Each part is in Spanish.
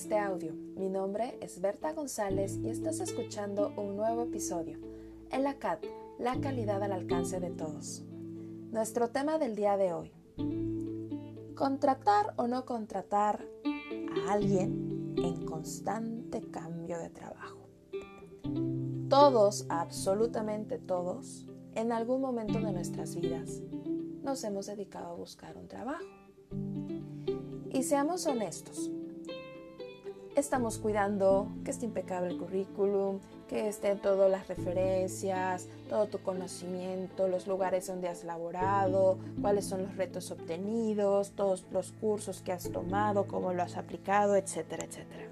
este audio. Mi nombre es Berta González y estás escuchando un nuevo episodio. En la la calidad al alcance de todos. Nuestro tema del día de hoy. Contratar o no contratar a alguien en constante cambio de trabajo. Todos, absolutamente todos, en algún momento de nuestras vidas nos hemos dedicado a buscar un trabajo. Y seamos honestos, estamos cuidando que esté impecable el currículum, que estén todas las referencias, todo tu conocimiento, los lugares donde has laborado, cuáles son los retos obtenidos, todos los cursos que has tomado, cómo lo has aplicado, etcétera, etcétera.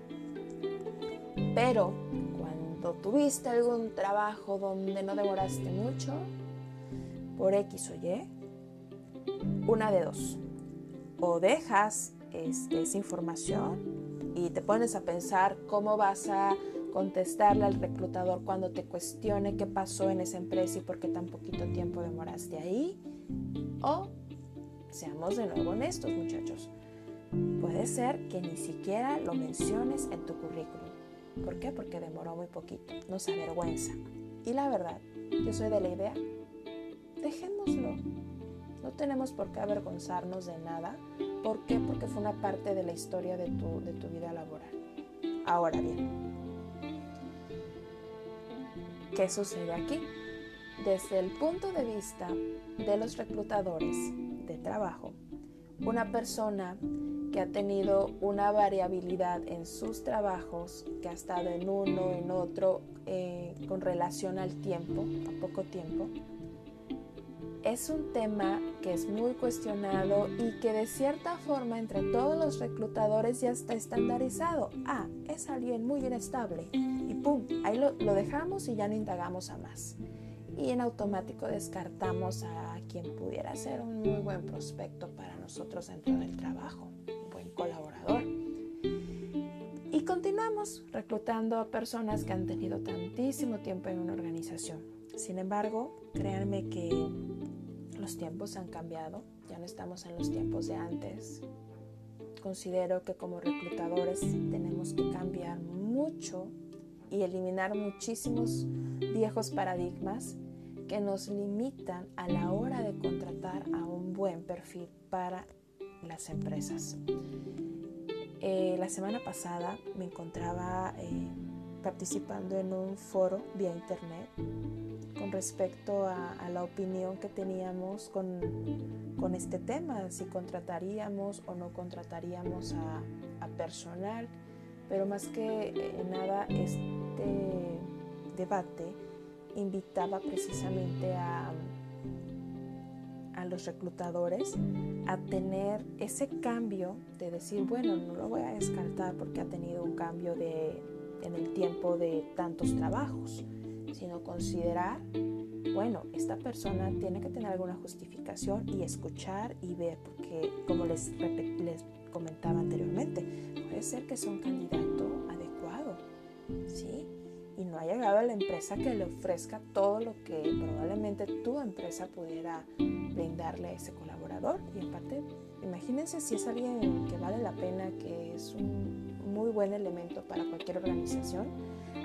Pero cuando tuviste algún trabajo donde no demoraste mucho, por X o Y, una de dos. O dejas este, esa información y te pones a pensar cómo vas a contestarle al reclutador cuando te cuestione qué pasó en esa empresa y por qué tan poquito tiempo demoraste ahí. O seamos de nuevo honestos muchachos. Puede ser que ni siquiera lo menciones en tu currículum. ¿Por qué? Porque demoró muy poquito. Nos avergüenza. Y la verdad, yo soy de la idea, dejémoslo. No tenemos por qué avergonzarnos de nada. ¿Por qué? Porque fue una parte de la historia de tu, de tu vida laboral. Ahora bien, ¿qué sucede aquí? Desde el punto de vista de los reclutadores de trabajo, una persona que ha tenido una variabilidad en sus trabajos, que ha estado en uno, en otro, eh, con relación al tiempo, a poco tiempo, es un tema que es muy cuestionado y que de cierta forma entre todos los reclutadores ya está estandarizado. Ah, es alguien muy inestable y pum, ahí lo, dejamos y ya no indagamos a más. Y en automático descartamos a quien pudiera ser un muy buen prospecto para nosotros dentro del trabajo, un buen colaborador. Y continuamos reclutando a personas que han tenido tantísimo tiempo en una organización. Sin embargo, créanme que los tiempos han cambiado, ya no estamos en los tiempos de antes. Considero que como reclutadores tenemos que cambiar mucho y eliminar muchísimos viejos paradigmas que nos limitan a la hora de contratar a un buen perfil para las empresas. Eh, la semana pasada me encontraba eh, participando en un foro vía internet respecto a, la opinión que teníamos con, con, este tema, si contrataríamos o no contrataríamos a, personal, pero más que eh, nada este debate invitaba precisamente a, a los reclutadores a tener ese cambio de decir, bueno, no lo voy a descartar porque ha tenido un cambio de, en el tiempo de tantos trabajos sino considerar, bueno, esta persona tiene que tener alguna justificación y escuchar y ver, porque como les, les comentaba anteriormente, puede ser que sea un candidato adecuado, ¿sí? Y no ha llegado a la empresa que le ofrezca todo lo que probablemente tu empresa pudiera brindarle a ese colaborador. Y en parte, imagínense si es alguien que vale la pena, que es un muy buen elemento para cualquier organización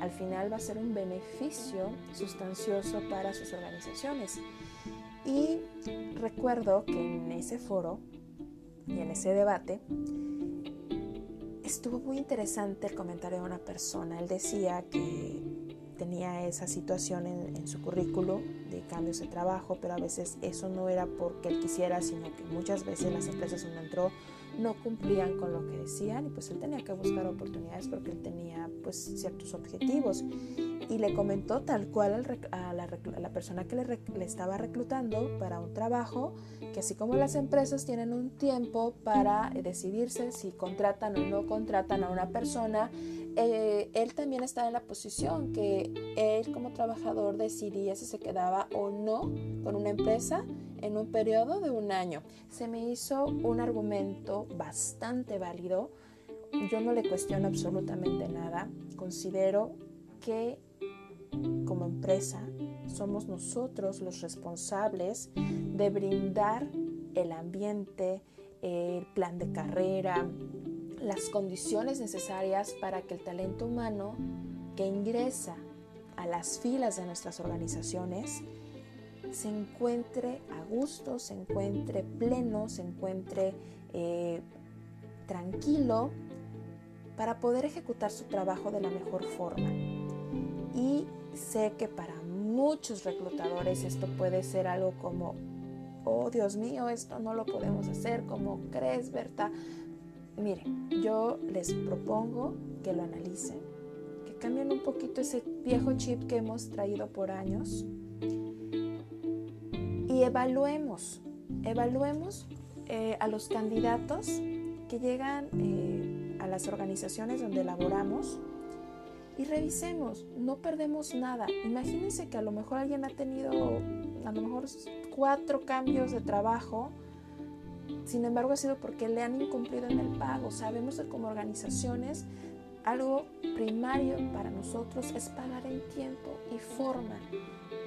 al final va a ser un beneficio sustancioso para sus organizaciones. Y recuerdo que en ese foro y en ese debate estuvo muy interesante el comentario de una persona. Él decía que tenía esa situación en, su currículo de cambios de trabajo, pero a veces eso no era porque él quisiera, sino que muchas veces las empresas donde entró no cumplían con lo que decían y pues él tenía que buscar oportunidades porque él tenía pues ciertos objetivos. Y le comentó tal cual a la, persona que le, estaba reclutando para un trabajo que así como las empresas tienen un tiempo para decidirse si contratan o no contratan a una persona eh, él también estaba en la posición que él como trabajador decidía si se quedaba o no con una empresa en un periodo de un año. Se me hizo un argumento bastante válido. Yo no le cuestiono absolutamente nada. Considero que como empresa somos nosotros los responsables de brindar el ambiente, el plan de carrera, las condiciones necesarias para que el talento humano que ingresa a las filas de nuestras organizaciones se encuentre a gusto, se encuentre pleno, se encuentre eh, tranquilo para poder ejecutar su trabajo de la mejor forma. Y sé que para muchos reclutadores esto puede ser algo como, oh Dios mío, esto no lo podemos hacer, como crees, Berta? Miren, yo les propongo que lo analicen, que cambien un poquito ese viejo chip que hemos traído por años y evaluemos, evaluemos eh, a los candidatos que llegan eh, a las organizaciones donde laboramos y revisemos, no perdemos nada. Imagínense que a lo mejor alguien ha tenido a lo mejor cuatro cambios de trabajo, sin embargo ha sido porque le han incumplido en el pago. Sabemos que como organizaciones algo primario para nosotros es pagar en tiempo y forma.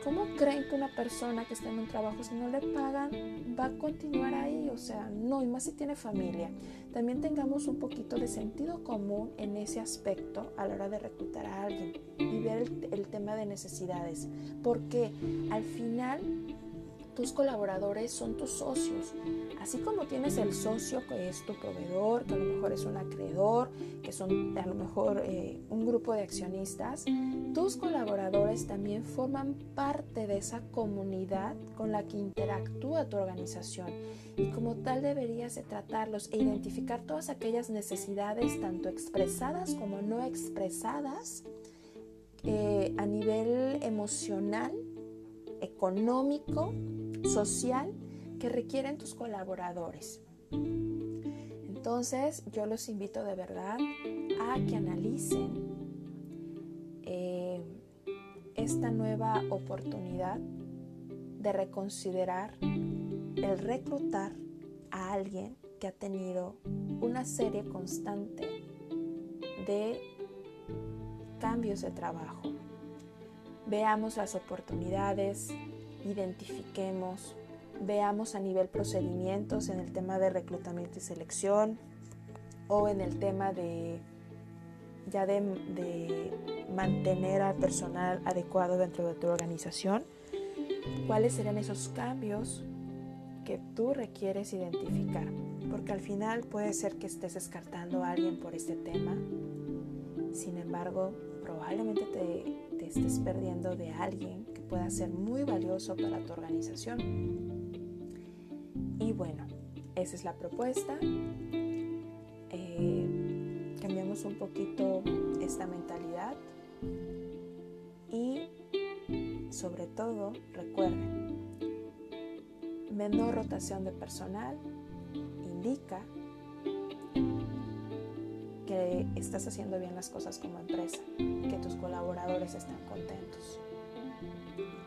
¿Cómo creen que una persona que está en un trabajo, si no le pagan, va a continuar ahí? O sea, no, y más si tiene familia. También tengamos un poquito de sentido común en ese aspecto a la hora de reclutar a alguien y ver el, el tema de necesidades. Porque al final tus colaboradores son tus socios. Así como tienes el socio que es tu proveedor, que a lo mejor es un acreedor, que son a lo mejor eh, un grupo de accionistas, tus colaboradores también forman parte de esa comunidad con la que interactúa tu organización y como tal deberías de tratarlos e identificar todas aquellas necesidades, tanto expresadas como no expresadas, eh, a nivel emocional, económico, social que requieren tus colaboradores. Entonces yo los invito de verdad a que analicen eh, esta nueva oportunidad de reconsiderar el reclutar a alguien que ha tenido una serie constante de cambios de trabajo. Veamos las oportunidades, identifiquemos, veamos a nivel procedimientos en el tema de reclutamiento y selección o en el tema de ya de, mantener al personal adecuado dentro de tu organización, cuáles serían esos cambios que tú requieres identificar, porque al final puede ser que estés descartando a alguien por este tema, sin embargo, probablemente te, estés perdiendo de alguien pueda ser muy valioso para tu organización. Y bueno, esa es la propuesta. Eh, cambiamos un poquito esta mentalidad y sobre todo recuerden, menor rotación de personal indica que estás haciendo bien las cosas como empresa, que tus colaboradores están contentos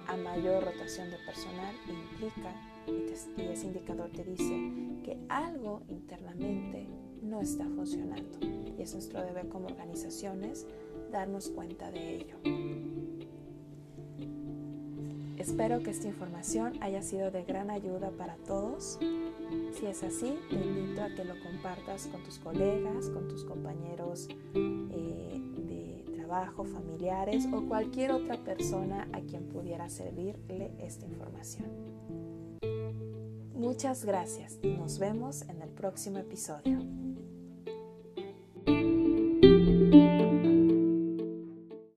a mayor rotación de personal implica, y, ese indicador te dice que algo internamente no está funcionando. Y es nuestro deber como organizaciones darnos cuenta de ello. Espero que esta información haya sido de gran ayuda para todos. Si es así, te invito a que lo compartas con tus colegas, con tus compañeros eh, familiares o cualquier otra persona a quien pudiera servirle esta información. Muchas gracias. Nos vemos en el próximo episodio.